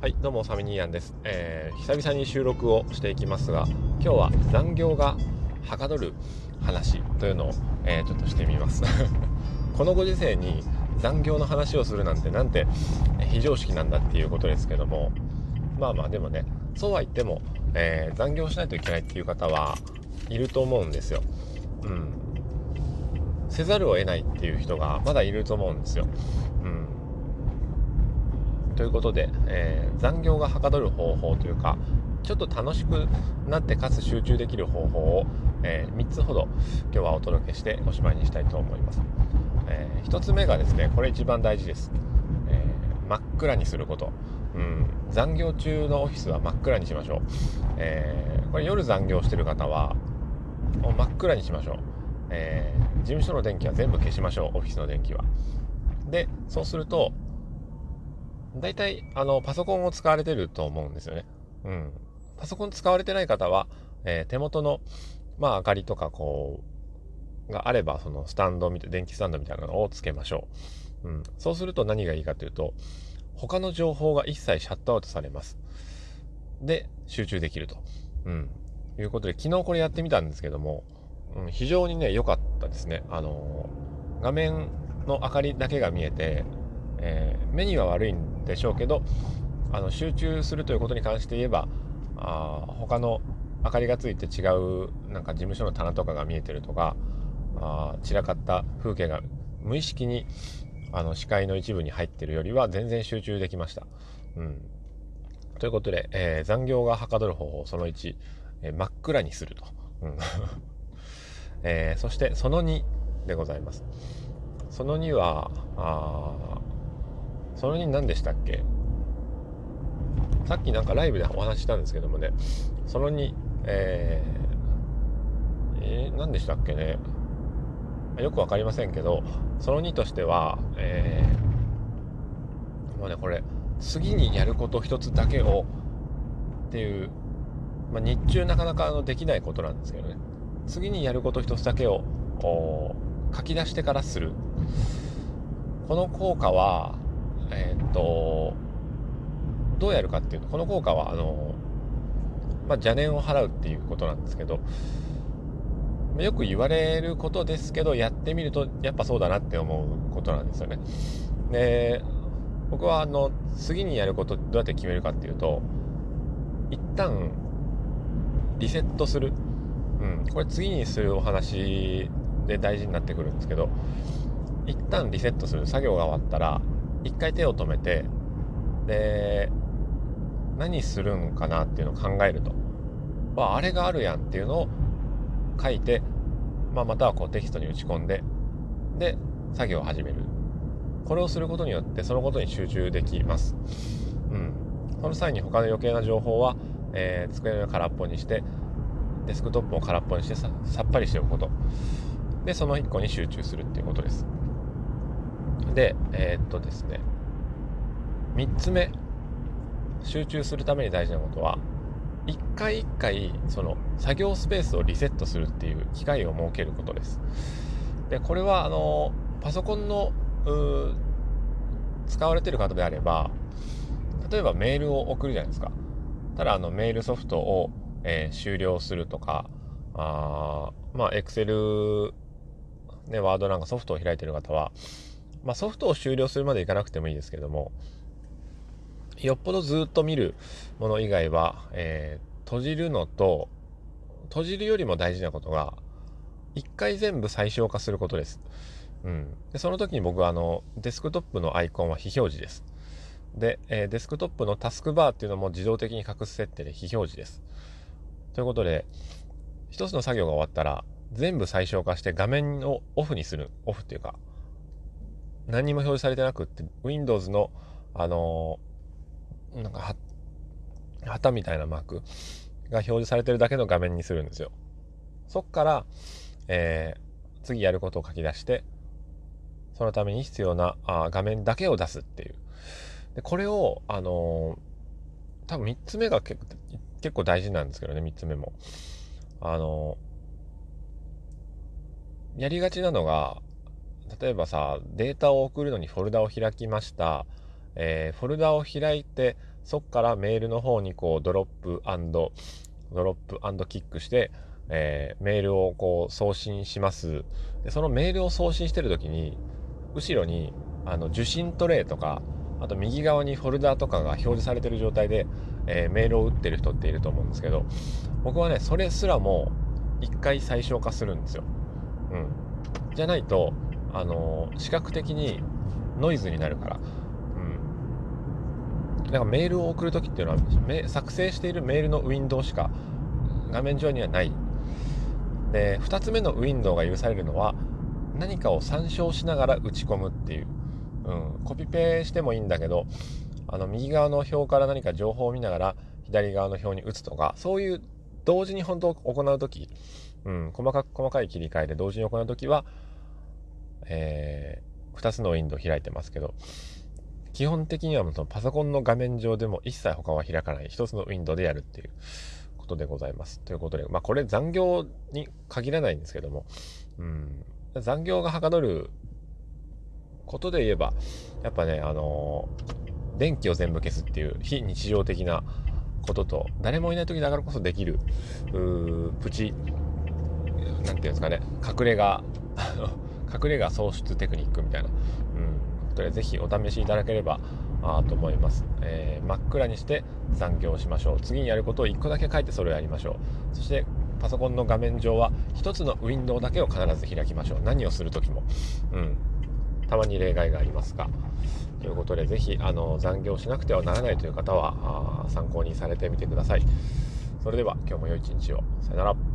はいどうもサミニーヤンです、えー、久々に収録をしていきますが今日は残業がはかどる話というのを、えー、ちょっとしてみます。このご時世に残業の話をするなんてなんて非常識なんだっていうことですけどもまあまあでもねそうは言っても、えー、残業しないといけないっていう方はいると思うんですよ。うん。せざるを得ないっていう人がまだいると思うんですよ。うん。ということで、えー、残業がはかどる方法というかちょっと楽しくなってかつ集中できる方法を、えー、3つほど今日はお届けしておしまいにしたいと思います、えー、1つ目がですねこれ一番大事です、え真っ暗にすること。うん残業中のオフィスは真っ暗にしましょう、えこれ夜残業してる方は真っ暗にしましょう、え事務所の電気は全部消しましょう。オフィスの電気は。でそうすると大体、あの、パソコンを使われてると思うんですよね。うん。パソコン使われてない方は、えー、手元の、まあ、明かりとか、こう、があれば、そのスタンドみたい、電気スタンドみたいなのをつけましょう。うん。そうすると何がいいかというと、他の情報が一切シャットアウトされます。で、集中できると。うん。いうことで、昨日これやってみたんですけども、うん、非常にね、良かったですね。あのー、画面の明かりだけが見えて、えー、目には悪いんでしょうけどあの集中するということに関して言えばあ他の明かりがついて違うなんか事務所の棚とかが見えてるとかあ散らかった風景が無意識にあの視界の一部に入ってるよりは全然集中できました。うん、ということで、えー、残業がはかどる方法その1、えー、真っ暗にすると。うん えー、そしてその2でございます。その2はあその2何でしたっけ？さっきなんかライブでお話ししたんですけどもね。その2えー、えー、何でしたっけね？よく分かりませんけどその2としてはえー、もうねこれ次にやること一つだけをっていう、まあ、日中なかなかあのできないことなんですけどね。次にやること一つだけを書き出してからする。この効果はえー、っとどうやるかっていうとこの効果はあの、まあ、邪念を払うっていうことなんですけどよく言われることですけどやってみるとやっぱそうだなって思うことなんですよね。で僕はあの次にやることどうやって決めるかっていうと一旦リセットする、うん、これ次にするお話で大事になってくるんですけど一旦リセットする作業が終わったら一回手を止めてで何するんかなっていうのを考えると。ああれがあるやんっていうのを書いて、まあ、またはこうテキストに打ち込んでで作業を始める。これをすることによってそのことに集中できます、うん、その際に他の余計な情報は、えー、机の上空っぽにしてデスクトップを空っぽにしてさっぱりしておくこと。でその1個に集中するっていうことです。で、えー、っとですね、3つ目、集中するために大事なことは、一回一回、その、作業スペースをリセットするっていう機会を設けることです。で、これは、あの、パソコンの、使われてる方であれば、例えばメールを送るじゃないですか。ただ、あの、メールソフトを、えー、終了するとか、あまあ、Excel、ね、ワードなんかソフトを開いてる方は、まあ、ソフトを終了するまでいかなくてもいいですけども、よっぽどずっと見るもの以外は、えー、閉じるのと、閉じるよりも大事なことが、一回全部最小化することです。うん。で、その時に僕はあの、デスクトップのアイコンは非表示です。で、えー、デスクトップのタスクバーっていうのも自動的に隠す設定で非表示です。ということで、一つの作業が終わったら、全部最小化して画面をオフにする。オフっていうか、何にも表示されてなくって Windows のあのー、なんか旗みたいなマークが表示されてるだけの画面にするんですよ。そっから、えー、次やることを書き出してそのために必要なあ画面だけを出すっていう。でこれをあのー、多分3つ目が結構大事なんですけどね3つ目も。あのやりがちなのが例えばさデータを送るのにフォルダを開きました、えー、フォルダを開いてそこからメールの方にこうドロップドロップキックして、えー、メールをこう送信します。でそのメールを送信してる時に後ろにあの受信トレイとかあと右側にフォルダとかが表示されてる状態で、えー、メールを打ってる人っていると思うんですけど僕はねそれすらも一回最小化するんですよ。うん、じゃないとあの視覚的にノイズになるから。うん、なんかメールを送る時っていうのは作成しているメールのウィンドウしか画面上にはない。で2つ目のウィンドウが許されるのは何かを参照しながら打ち込むっていう、うん、コピペしてもいいんだけどあの右側の表から何か情報を見ながら左側の表に打つとかそういう同時に本当行う時、うん、細かく細かい切り替えで同時に行う時は、えー、2つのウィンドウ開いてますけど基本的にはそのパソコンの画面上でも一切他は開かない。1つのウィンドウでやるっていうことでございます。ということで、まあこれ残業に限らないんですけども、うん、残業がはかどることで言えば、やっぱね、あのー、電気を全部消すっていう非日常的なことと、誰もいない時だからこそできる、プチ、なんていうんですかね、隠れ家、隠れ家創出テクニックみたいな、うん、ことでぜひお試しいただければあと思います、えー、真っ暗にして残業しましょう。次にやることを1個だけ書いてそれをやりましょう。そしてパソコンの画面上は1つのウィンドウだけを必ず開きましょう。何をする時も。うん。たまに例外がありますが。ということでぜひあの残業しなくてはならないという方は参考にされてみてください。それでは今日も良い一日を。さよなら。